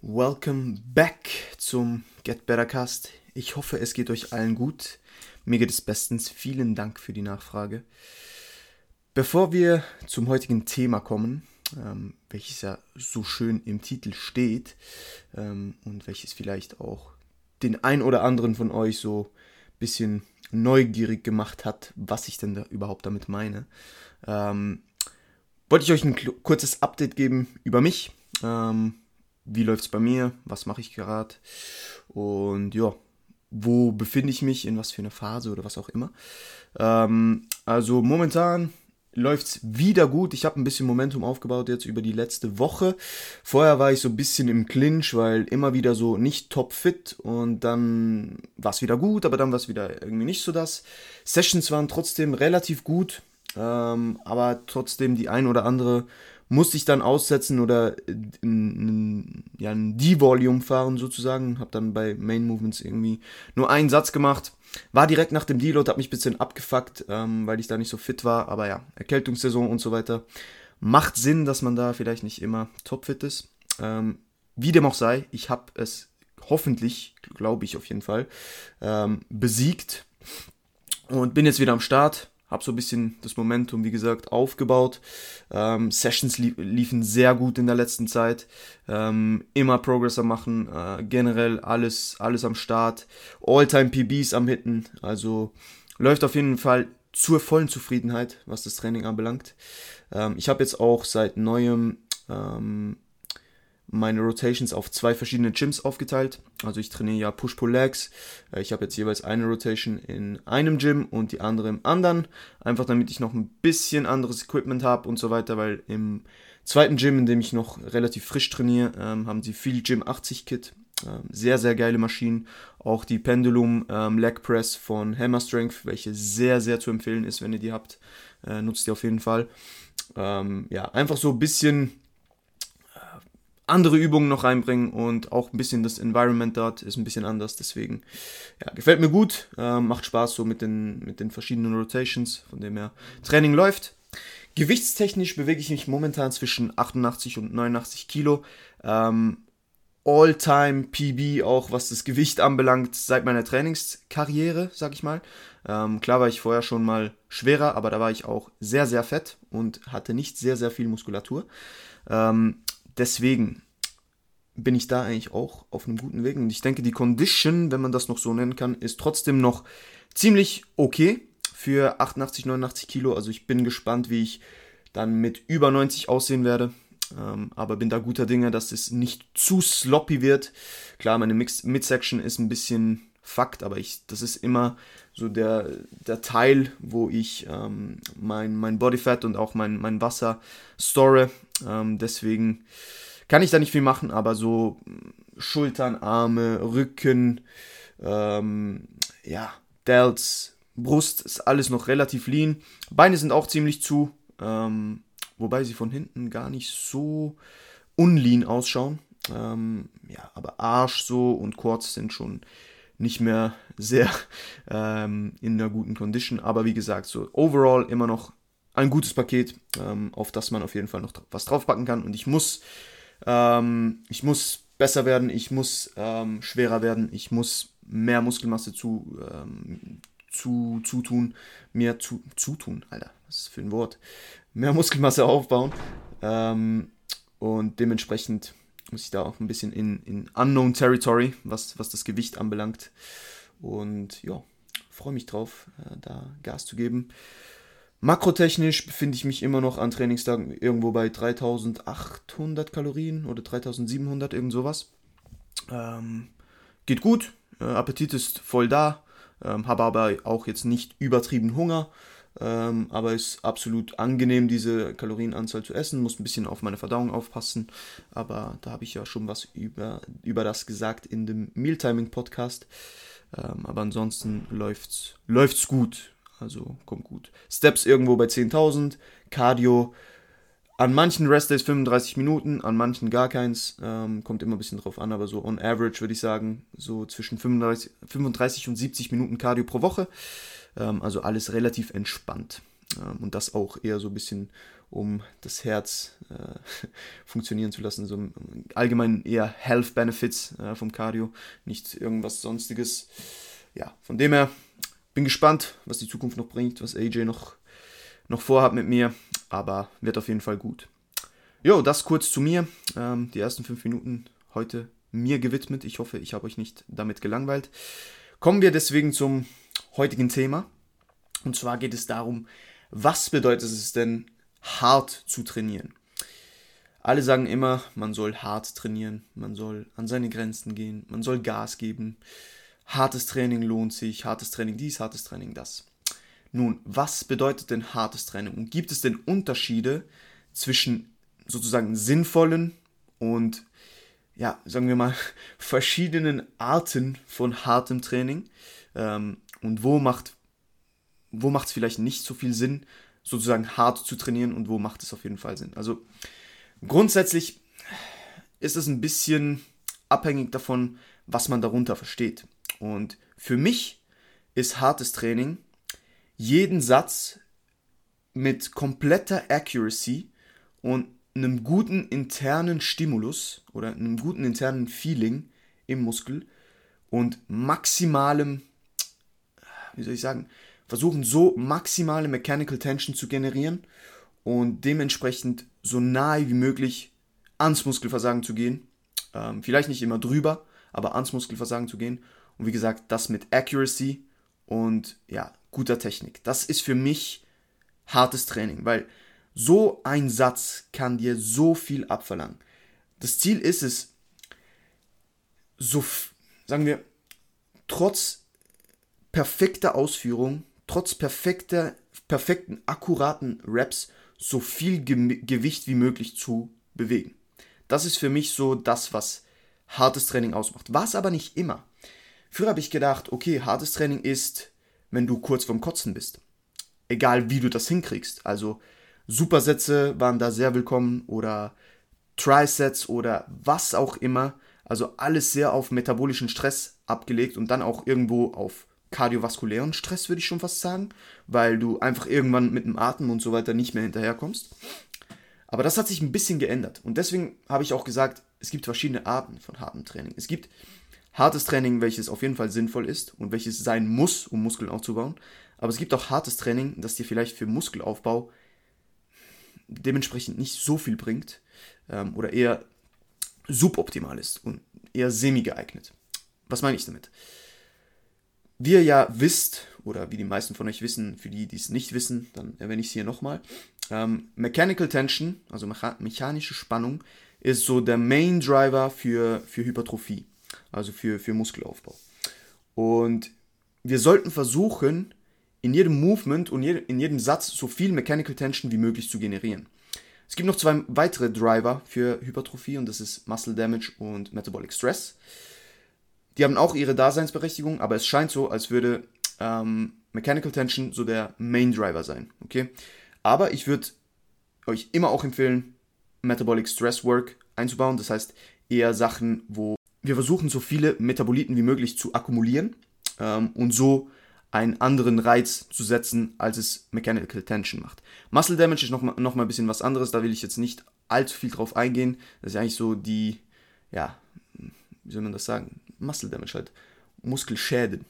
Welcome back zum Get Better Cast. Ich hoffe, es geht euch allen gut. Mir geht es bestens. Vielen Dank für die Nachfrage. Bevor wir zum heutigen Thema kommen, ähm, welches ja so schön im Titel steht ähm, und welches vielleicht auch den ein oder anderen von euch so ein bisschen neugierig gemacht hat, was ich denn da überhaupt damit meine, ähm, wollte ich euch ein kurzes Update geben über mich. Ähm, wie läuft es bei mir, was mache ich gerade und ja, wo befinde ich mich, in was für einer Phase oder was auch immer. Ähm, also momentan läuft es wieder gut. Ich habe ein bisschen Momentum aufgebaut jetzt über die letzte Woche. Vorher war ich so ein bisschen im Clinch, weil immer wieder so nicht top fit und dann war es wieder gut, aber dann war es wieder irgendwie nicht so das. Sessions waren trotzdem relativ gut, ähm, aber trotzdem die ein oder andere musste ich dann aussetzen oder in, ja, ein D-Volume fahren sozusagen. Habe dann bei Main Movements irgendwie nur einen Satz gemacht. War direkt nach dem Deload, hat mich ein bisschen abgefuckt, ähm, weil ich da nicht so fit war. Aber ja, Erkältungssaison und so weiter. Macht Sinn, dass man da vielleicht nicht immer topfit ist. Ähm, wie dem auch sei, ich habe es hoffentlich, glaube ich auf jeden Fall, ähm, besiegt und bin jetzt wieder am Start habe so ein bisschen das Momentum, wie gesagt, aufgebaut. Ähm, Sessions lief, liefen sehr gut in der letzten Zeit. Ähm, immer Progress am machen, äh, generell alles, alles am Start. All-Time PBs am Hitten. Also läuft auf jeden Fall zur vollen Zufriedenheit, was das Training anbelangt. Ähm, ich habe jetzt auch seit neuem ähm, meine Rotations auf zwei verschiedene Gyms aufgeteilt. Also ich trainiere ja Push-Pull-Legs. Äh, ich habe jetzt jeweils eine Rotation in einem Gym und die andere im anderen. Einfach damit ich noch ein bisschen anderes Equipment habe und so weiter, weil im zweiten Gym, in dem ich noch relativ frisch trainiere, ähm, haben sie viel Gym 80 Kit. Ähm, sehr, sehr geile Maschinen. Auch die Pendulum ähm, Leg Press von Hammer Strength, welche sehr, sehr zu empfehlen ist, wenn ihr die habt. Äh, nutzt die auf jeden Fall. Ja, einfach so ein bisschen andere Übungen noch reinbringen und auch ein bisschen das Environment dort ist ein bisschen anders. Deswegen, ja, gefällt mir gut, äh, macht Spaß so mit den, mit den verschiedenen Rotations, von dem her Training läuft. Gewichtstechnisch bewege ich mich momentan zwischen 88 und 89 Kilo. Ähm, All-Time PB, auch was das Gewicht anbelangt, seit meiner Trainingskarriere, sag ich mal. Ähm, klar war ich vorher schon mal schwerer, aber da war ich auch sehr, sehr fett und hatte nicht sehr, sehr viel Muskulatur. Ähm, deswegen bin ich da eigentlich auch auf einem guten Weg. Und ich denke, die Condition, wenn man das noch so nennen kann, ist trotzdem noch ziemlich okay für 88, 89 Kilo. Also ich bin gespannt, wie ich dann mit über 90 aussehen werde. Ähm, aber bin da guter Dinge, dass es nicht zu sloppy wird. Klar, meine Midsection ist ein bisschen Fakt, aber ich, das ist immer so der, der Teil, wo ich ähm, mein, mein Bodyfat und auch mein, mein Wasser store. Ähm, deswegen kann ich da nicht viel machen, aber so Schultern, Arme, Rücken, ähm, ja, Delts, Brust ist alles noch relativ lean. Beine sind auch ziemlich zu, ähm, wobei sie von hinten gar nicht so unlean ausschauen. Ähm, ja, aber Arsch so und Quads sind schon nicht mehr sehr ähm, in einer guten Condition. Aber wie gesagt, so overall immer noch ein gutes Paket, ähm, auf das man auf jeden Fall noch was draufpacken kann. Und ich muss, ähm, ich muss besser werden, ich muss ähm, schwerer werden, ich muss mehr Muskelmasse zu, ähm, zu, zutun, mehr zu, zutun, Alter, was ist für ein Wort? Mehr Muskelmasse aufbauen. Ähm, und dementsprechend muss ich da auch ein bisschen in, in Unknown Territory, was, was das Gewicht anbelangt. Und ja, freue mich drauf, äh, da Gas zu geben. Makrotechnisch befinde ich mich immer noch an Trainingstagen irgendwo bei 3800 Kalorien oder 3700, irgend sowas. Ähm, geht gut, äh, Appetit ist voll da, ähm, habe aber auch jetzt nicht übertrieben Hunger. Ähm, aber ist absolut angenehm, diese Kalorienanzahl zu essen. Muss ein bisschen auf meine Verdauung aufpassen. Aber da habe ich ja schon was über, über das gesagt in dem Mealtiming-Podcast. Ähm, aber ansonsten läuft's, läuft's gut. Also kommt gut. Steps irgendwo bei 10.000. Cardio an manchen Restdays 35 Minuten, an manchen gar keins. Ähm, kommt immer ein bisschen drauf an, aber so on average würde ich sagen, so zwischen 35, 35 und 70 Minuten Cardio pro Woche. Ähm, also alles relativ entspannt. Ähm, und das auch eher so ein bisschen um das Herz äh, funktionieren zu lassen. So allgemein eher Health Benefits äh, vom Cardio, nicht irgendwas sonstiges. Ja, von dem her bin gespannt, was die Zukunft noch bringt, was AJ noch, noch vorhat mit mir, aber wird auf jeden Fall gut. Jo, das kurz zu mir. Ähm, die ersten fünf Minuten heute mir gewidmet. Ich hoffe, ich habe euch nicht damit gelangweilt. Kommen wir deswegen zum heutigen Thema. Und zwar geht es darum, was bedeutet es denn, hart zu trainieren? Alle sagen immer, man soll hart trainieren, man soll an seine Grenzen gehen, man soll Gas geben. Hartes Training lohnt sich, hartes Training dies, hartes Training das. Nun, was bedeutet denn hartes Training? Und gibt es denn Unterschiede zwischen sozusagen sinnvollen und ja, sagen wir mal, verschiedenen Arten von hartem Training. Ähm, und wo macht wo macht es vielleicht nicht so viel Sinn, sozusagen hart zu trainieren und wo macht es auf jeden Fall Sinn. Also grundsätzlich ist es ein bisschen abhängig davon, was man darunter versteht. Und für mich ist hartes Training jeden Satz mit kompletter Accuracy und einem guten internen Stimulus oder einem guten internen Feeling im Muskel und maximalem, wie soll ich sagen, versuchen so maximale Mechanical Tension zu generieren und dementsprechend so nahe wie möglich ans Muskelversagen zu gehen. Ähm, vielleicht nicht immer drüber, aber ans Muskelversagen zu gehen. Und wie gesagt, das mit Accuracy und ja, guter Technik. Das ist für mich hartes Training, weil so ein Satz kann dir so viel abverlangen. Das Ziel ist es, so, sagen wir, trotz perfekter Ausführung, trotz perfekter, perfekten, akkuraten Raps, so viel Ge Gewicht wie möglich zu bewegen. Das ist für mich so das, was hartes Training ausmacht. War es aber nicht immer. Früher habe ich gedacht, okay, hartes Training ist, wenn du kurz vorm Kotzen bist. Egal wie du das hinkriegst. Also Supersätze waren da sehr willkommen oder Trisets oder was auch immer. Also alles sehr auf metabolischen Stress abgelegt und dann auch irgendwo auf kardiovaskulären Stress, würde ich schon fast sagen, weil du einfach irgendwann mit dem Atmen und so weiter nicht mehr hinterherkommst. Aber das hat sich ein bisschen geändert und deswegen habe ich auch gesagt, es gibt verschiedene Arten von hartem Training. Es gibt hartes Training, welches auf jeden Fall sinnvoll ist und welches sein muss, um Muskeln aufzubauen. Aber es gibt auch hartes Training, das dir vielleicht für Muskelaufbau dementsprechend nicht so viel bringt ähm, oder eher suboptimal ist und eher semi geeignet. Was meine ich damit? Wie ihr ja wisst, oder wie die meisten von euch wissen, für die, die es nicht wissen, dann erwähne ich es hier nochmal. Ähm, Mechanical Tension, also mecha mechanische Spannung, ist so der Main Driver für, für Hypertrophie, also für, für Muskelaufbau. Und wir sollten versuchen, in jedem Movement und in jedem Satz so viel Mechanical Tension wie möglich zu generieren. Es gibt noch zwei weitere Driver für Hypertrophie und das ist Muscle Damage und Metabolic Stress. Die haben auch ihre Daseinsberechtigung, aber es scheint so, als würde ähm, Mechanical Tension so der Main Driver sein. Okay? Aber ich würde euch immer auch empfehlen, Metabolic Stress Work einzubauen. Das heißt eher Sachen, wo wir versuchen, so viele Metaboliten wie möglich zu akkumulieren ähm, und so einen anderen Reiz zu setzen, als es Mechanical Tension macht. Muscle Damage ist nochmal noch mal ein bisschen was anderes, da will ich jetzt nicht allzu viel drauf eingehen. Das ist eigentlich so die, ja, wie soll man das sagen? Muscle Damage halt, Muskelschäden.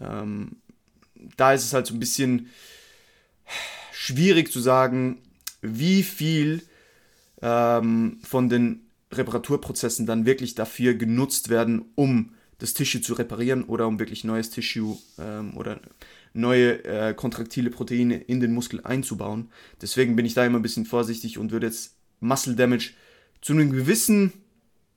Ähm, da ist es halt so ein bisschen schwierig zu sagen, wie viel ähm, von den Reparaturprozessen dann wirklich dafür genutzt werden, um das Tissue zu reparieren oder um wirklich neues Tissue ähm, oder neue äh, kontraktile Proteine in den Muskel einzubauen. Deswegen bin ich da immer ein bisschen vorsichtig und würde jetzt Muscle Damage zu einem gewissen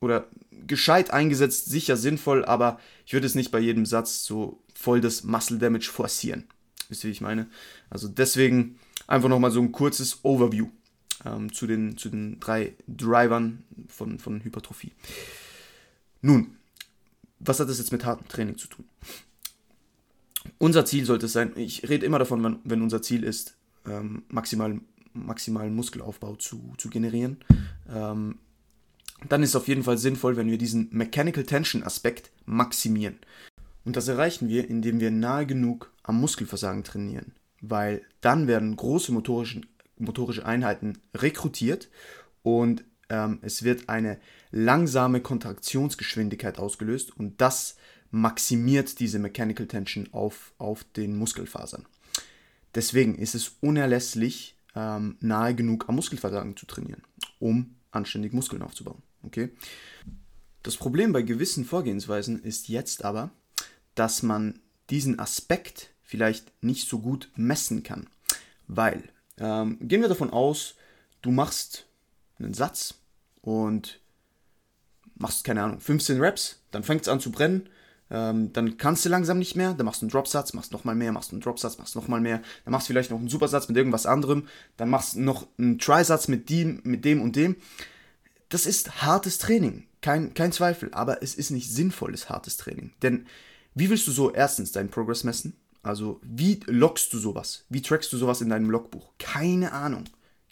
oder gescheit eingesetzt sicher sinnvoll, aber ich würde es nicht bei jedem Satz so voll das Muscle Damage forcieren. Wisst ihr, wie ich meine? Also deswegen einfach nochmal so ein kurzes Overview ähm, zu, den, zu den drei Drivern von, von Hypertrophie. Nun, was hat das jetzt mit hartem Training zu tun? Unser Ziel sollte es sein, ich rede immer davon, wenn, wenn unser Ziel ist, ähm, maximal, maximalen Muskelaufbau zu, zu generieren, ähm, dann ist es auf jeden Fall sinnvoll, wenn wir diesen Mechanical Tension Aspekt maximieren. Und das erreichen wir, indem wir nahe genug am Muskelversagen trainieren, weil dann werden große motorische, motorische Einheiten rekrutiert und ähm, es wird eine langsame Kontraktionsgeschwindigkeit ausgelöst und das maximiert diese Mechanical Tension auf, auf den Muskelfasern. Deswegen ist es unerlässlich, ähm, nahe genug am Muskelversagen zu trainieren, um anständig Muskeln aufzubauen. Okay? Das Problem bei gewissen Vorgehensweisen ist jetzt aber, dass man diesen Aspekt vielleicht nicht so gut messen kann. Weil, ähm, gehen wir davon aus, du machst einen Satz und machst, keine Ahnung, 15 Reps, dann fängt es an zu brennen, ähm, dann kannst du langsam nicht mehr, dann machst du einen Dropsatz, machst nochmal mehr, machst einen Dropsatz, machst nochmal mehr, dann machst du vielleicht noch einen Supersatz mit irgendwas anderem, dann machst du noch einen Trisatz mit dem, mit dem und dem. Das ist hartes Training, kein, kein Zweifel, aber es ist nicht sinnvolles hartes Training. Denn wie willst du so erstens deinen Progress messen? Also, wie loggst du sowas? Wie trackst du sowas in deinem Logbuch? Keine Ahnung.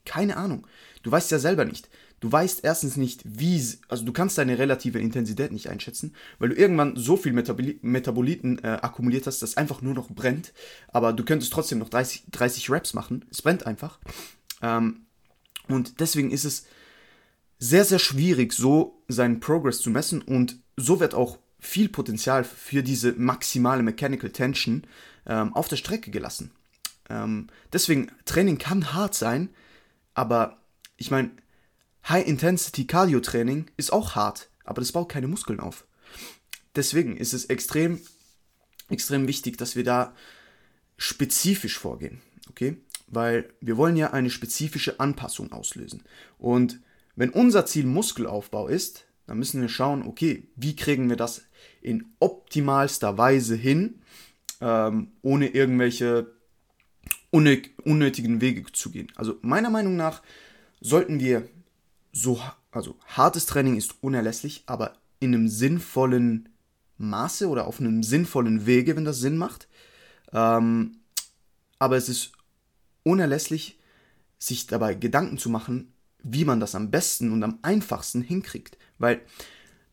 Keine Ahnung. Du weißt ja selber nicht. Du weißt erstens nicht, wie, also du kannst deine relative Intensität nicht einschätzen, weil du irgendwann so viel Metaboli Metaboliten äh, akkumuliert hast, dass einfach nur noch brennt. Aber du könntest trotzdem noch 30, 30 Reps machen. Es brennt einfach. Ähm, und deswegen ist es sehr, sehr schwierig, so seinen Progress zu messen und so wird auch viel Potenzial für diese maximale Mechanical Tension ähm, auf der Strecke gelassen. Ähm, deswegen, Training kann hart sein, aber ich meine, High-Intensity-Cardio-Training ist auch hart, aber das baut keine Muskeln auf. Deswegen ist es extrem, extrem wichtig, dass wir da spezifisch vorgehen, okay? Weil wir wollen ja eine spezifische Anpassung auslösen. Und wenn unser Ziel Muskelaufbau ist, dann müssen wir schauen, okay, wie kriegen wir das in optimalster Weise hin, ähm, ohne irgendwelche unnötigen Wege zu gehen. Also meiner Meinung nach sollten wir so, also hartes Training ist unerlässlich, aber in einem sinnvollen Maße oder auf einem sinnvollen Wege, wenn das Sinn macht. Ähm, aber es ist unerlässlich, sich dabei Gedanken zu machen, wie man das am besten und am einfachsten hinkriegt. Weil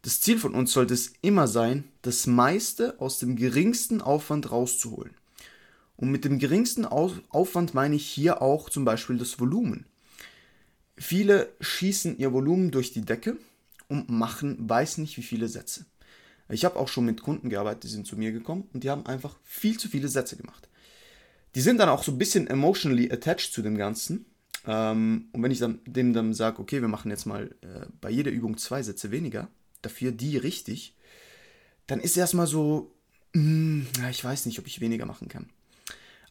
das Ziel von uns sollte es immer sein, das meiste aus dem geringsten Aufwand rauszuholen. Und mit dem geringsten Aufwand meine ich hier auch zum Beispiel das Volumen. Viele schießen ihr Volumen durch die Decke und machen weiß nicht wie viele Sätze. Ich habe auch schon mit Kunden gearbeitet, die sind zu mir gekommen und die haben einfach viel zu viele Sätze gemacht. Die sind dann auch so ein bisschen emotionally attached zu dem Ganzen. Ähm, und wenn ich dann dem dann sage, okay, wir machen jetzt mal äh, bei jeder Übung zwei Sätze weniger, dafür die richtig, dann ist erstmal so, mh, hm, ich weiß nicht, ob ich weniger machen kann.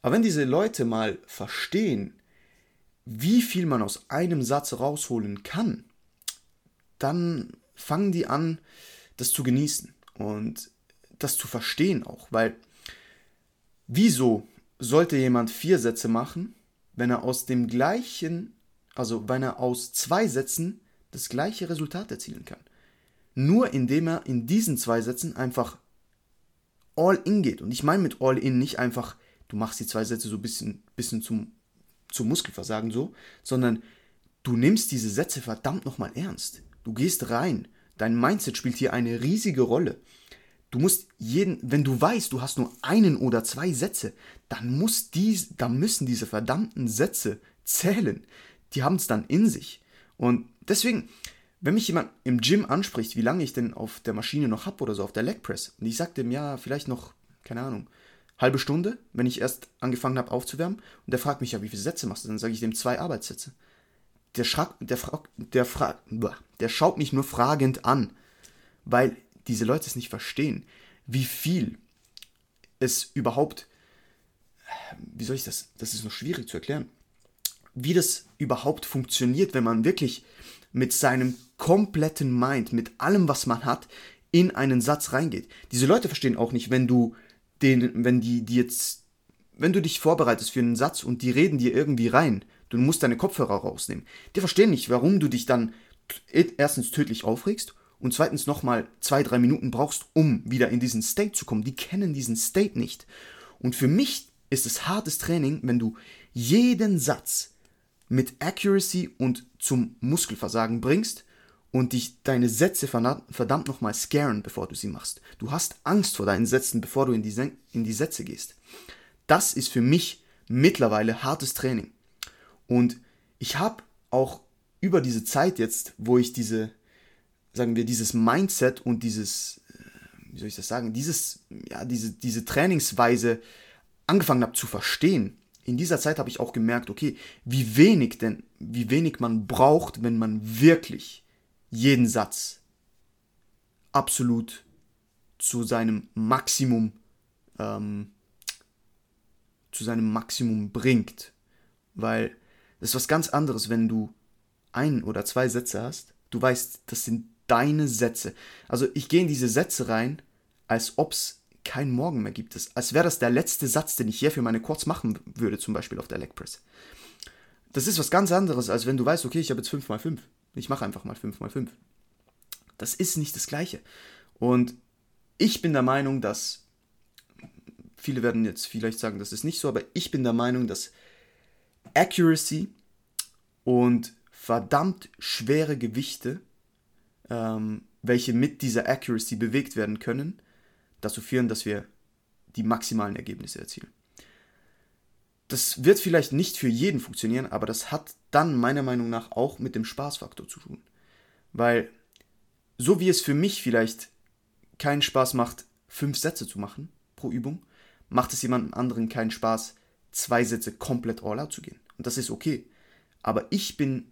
Aber wenn diese Leute mal verstehen, wie viel man aus einem Satz rausholen kann, dann fangen die an, das zu genießen und das zu verstehen auch, weil wieso sollte jemand vier Sätze machen, wenn er aus dem gleichen, also wenn er aus zwei Sätzen das gleiche Resultat erzielen kann? Nur indem er in diesen zwei Sätzen einfach all in geht. Und ich meine mit all in nicht einfach, du machst die zwei Sätze so ein bisschen, bisschen zum, zum Muskelversagen so, sondern du nimmst diese Sätze verdammt nochmal ernst. Du gehst rein. Dein Mindset spielt hier eine riesige Rolle. Du musst jeden, wenn du weißt, du hast nur einen oder zwei Sätze, dann muss dies, dann müssen diese verdammten Sätze zählen. Die haben es dann in sich. Und deswegen, wenn mich jemand im Gym anspricht, wie lange ich denn auf der Maschine noch habe oder so, auf der Leg Press, und ich sage dem, ja, vielleicht noch, keine Ahnung, halbe Stunde, wenn ich erst angefangen habe aufzuwärmen, und der fragt mich ja, wie viele Sätze machst du, dann sage ich dem zwei Arbeitssätze. Der, schrak, der, frag, der, frag, der schaut mich nur fragend an, weil diese Leute es nicht verstehen, wie viel es überhaupt, wie soll ich das, das ist noch schwierig zu erklären, wie das überhaupt funktioniert, wenn man wirklich mit seinem kompletten Mind, mit allem, was man hat, in einen Satz reingeht. Diese Leute verstehen auch nicht, wenn du den, wenn die, die jetzt, wenn du dich vorbereitest für einen Satz und die reden dir irgendwie rein, du musst deine Kopfhörer rausnehmen. Die verstehen nicht, warum du dich dann erstens tödlich aufregst und zweitens nochmal zwei, drei Minuten brauchst, um wieder in diesen State zu kommen. Die kennen diesen State nicht. Und für mich ist es hartes Training, wenn du jeden Satz mit Accuracy und zum Muskelversagen bringst und dich deine Sätze verdammt nochmal scaren, bevor du sie machst. Du hast Angst vor deinen Sätzen, bevor du in die, in die Sätze gehst. Das ist für mich mittlerweile hartes Training. Und ich habe auch über diese Zeit jetzt, wo ich diese, sagen wir, dieses Mindset und dieses, äh, wie soll ich das sagen, dieses, ja, diese, diese Trainingsweise angefangen habe zu verstehen, in dieser Zeit habe ich auch gemerkt, okay, wie wenig denn, wie wenig man braucht, wenn man wirklich jeden Satz absolut zu seinem Maximum, ähm, zu seinem Maximum bringt. Weil das ist was ganz anderes, wenn du ein oder zwei Sätze hast. Du weißt, das sind deine Sätze. Also ich gehe in diese Sätze rein, als ob es keinen Morgen mehr gibt. Als wäre das der letzte Satz, den ich hier für meine Quads machen würde, zum Beispiel auf der Leg Press. Das ist was ganz anderes, als wenn du weißt, okay, ich habe jetzt 5x5. Ich mache einfach mal 5x5. Das ist nicht das Gleiche. Und ich bin der Meinung, dass viele werden jetzt vielleicht sagen, das ist nicht so, aber ich bin der Meinung, dass Accuracy und verdammt schwere Gewichte, ähm, welche mit dieser Accuracy bewegt werden können, dazu führen, dass wir die maximalen Ergebnisse erzielen. Das wird vielleicht nicht für jeden funktionieren, aber das hat dann meiner Meinung nach auch mit dem Spaßfaktor zu tun. Weil so wie es für mich vielleicht keinen Spaß macht, fünf Sätze zu machen pro Übung, macht es jemandem anderen keinen Spaß, zwei Sätze komplett all out zu gehen. Und das ist okay. Aber ich bin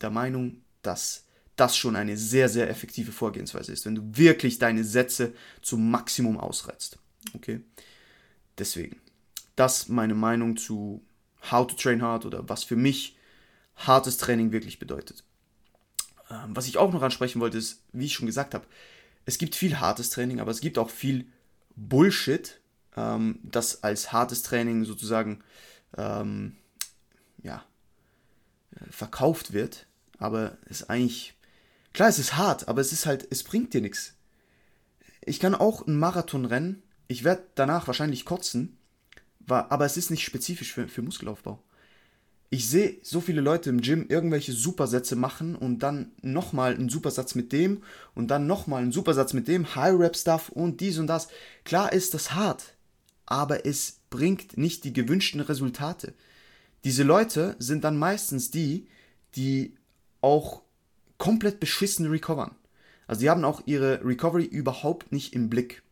der Meinung, dass das schon eine sehr, sehr effektive Vorgehensweise ist, wenn du wirklich deine Sätze zum Maximum ausreizt. Okay? Deswegen, das meine Meinung zu How to Train Hard oder was für mich hartes Training wirklich bedeutet. Ähm, was ich auch noch ansprechen wollte, ist, wie ich schon gesagt habe, es gibt viel hartes Training, aber es gibt auch viel Bullshit, ähm, das als hartes Training sozusagen ähm, ja, äh, verkauft wird. Aber es eigentlich Klar, es ist hart, aber es ist halt, es bringt dir nichts. Ich kann auch einen Marathon rennen, ich werde danach wahrscheinlich kotzen, aber es ist nicht spezifisch für, für Muskelaufbau. Ich sehe so viele Leute im Gym irgendwelche Supersätze machen und dann nochmal einen Supersatz mit dem und dann nochmal einen Supersatz mit dem, High-Rap-Stuff und dies und das. Klar ist das hart, aber es bringt nicht die gewünschten Resultate. Diese Leute sind dann meistens die, die auch komplett beschissen recovern. Also die haben auch ihre Recovery überhaupt nicht im Blick.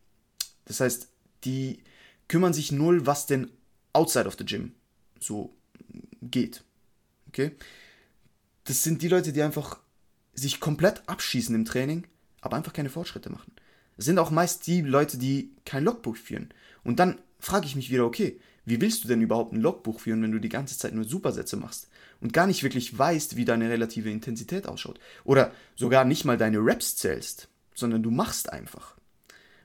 Das heißt, die kümmern sich null, was denn outside of the gym so geht. Okay? Das sind die Leute, die einfach sich komplett abschießen im Training, aber einfach keine Fortschritte machen. Das sind auch meist die Leute, die kein Logbuch führen. Und dann frage ich mich wieder, okay, wie willst du denn überhaupt ein Logbuch führen, wenn du die ganze Zeit nur Supersätze machst und gar nicht wirklich weißt, wie deine relative Intensität ausschaut? Oder sogar nicht mal deine Reps zählst, sondern du machst einfach.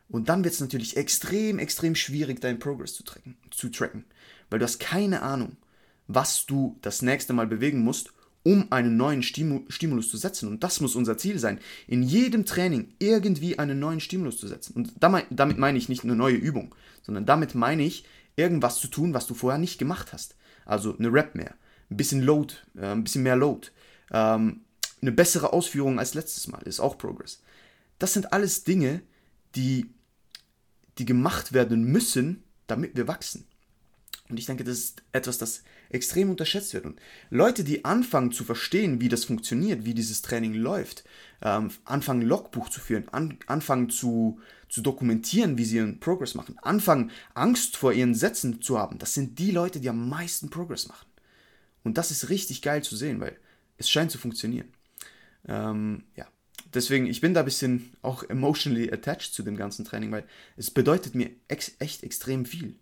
Und dann wird es natürlich extrem, extrem schwierig, deinen Progress zu tracken, zu tracken, weil du hast keine Ahnung, was du das nächste Mal bewegen musst, um einen neuen Stimulus zu setzen. Und das muss unser Ziel sein, in jedem Training irgendwie einen neuen Stimulus zu setzen. Und damit meine ich nicht eine neue Übung, sondern damit meine ich, irgendwas zu tun, was du vorher nicht gemacht hast. Also eine Rap mehr, ein bisschen Load, äh, ein bisschen mehr Load, ähm, eine bessere Ausführung als letztes Mal, ist auch Progress. Das sind alles Dinge, die, die gemacht werden müssen, damit wir wachsen. Und ich denke, das ist etwas, das extrem unterschätzt wird. Und Leute, die anfangen zu verstehen, wie das funktioniert, wie dieses Training läuft, ähm, anfangen Logbuch zu führen, an, anfangen zu, zu dokumentieren, wie sie ihren Progress machen, anfangen Angst vor ihren Sätzen zu haben, das sind die Leute, die am meisten Progress machen. Und das ist richtig geil zu sehen, weil es scheint zu funktionieren. Ähm, ja, deswegen, ich bin da ein bisschen auch emotionally attached zu dem ganzen Training, weil es bedeutet mir ex echt extrem viel.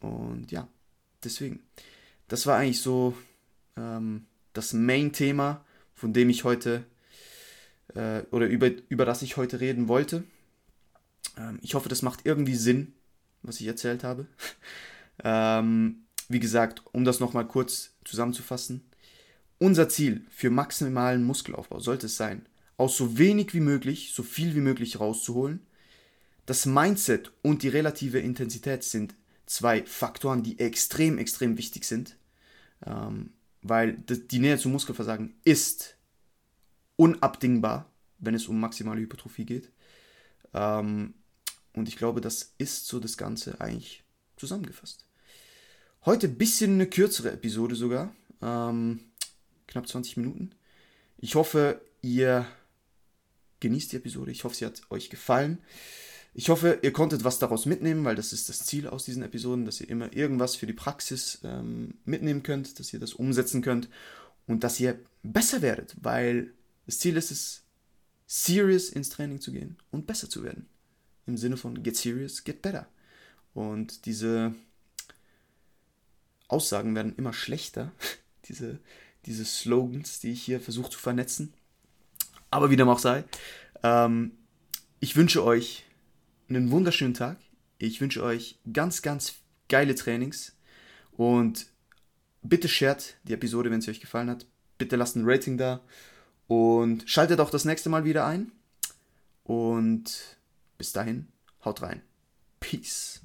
Und ja, deswegen, das war eigentlich so ähm, das Main-Thema, von dem ich heute äh, oder über, über das ich heute reden wollte. Ähm, ich hoffe, das macht irgendwie Sinn, was ich erzählt habe. ähm, wie gesagt, um das nochmal kurz zusammenzufassen. Unser Ziel für maximalen Muskelaufbau sollte es sein, aus so wenig wie möglich, so viel wie möglich rauszuholen. Das Mindset und die relative Intensität sind zwei Faktoren, die extrem, extrem wichtig sind, ähm, weil die Nähe zum Muskelversagen ist unabdingbar, wenn es um maximale Hypertrophie geht. Ähm, und ich glaube, das ist so das Ganze eigentlich zusammengefasst. Heute ein bisschen eine kürzere Episode sogar. Ähm, knapp 20 Minuten. Ich hoffe, ihr genießt die Episode. Ich hoffe, sie hat euch gefallen. Ich hoffe, ihr konntet was daraus mitnehmen, weil das ist das Ziel aus diesen Episoden, dass ihr immer irgendwas für die Praxis ähm, mitnehmen könnt, dass ihr das umsetzen könnt und dass ihr besser werdet, weil das Ziel ist es, serious ins Training zu gehen und besser zu werden. Im Sinne von get serious, get better. Und diese Aussagen werden immer schlechter, diese, diese Slogans, die ich hier versuche zu vernetzen. Aber wie dem auch sei, ähm, ich wünsche euch einen wunderschönen Tag. Ich wünsche euch ganz, ganz geile Trainings. Und bitte shared die Episode, wenn sie euch gefallen hat. Bitte lasst ein Rating da. Und schaltet auch das nächste Mal wieder ein. Und bis dahin, haut rein. Peace.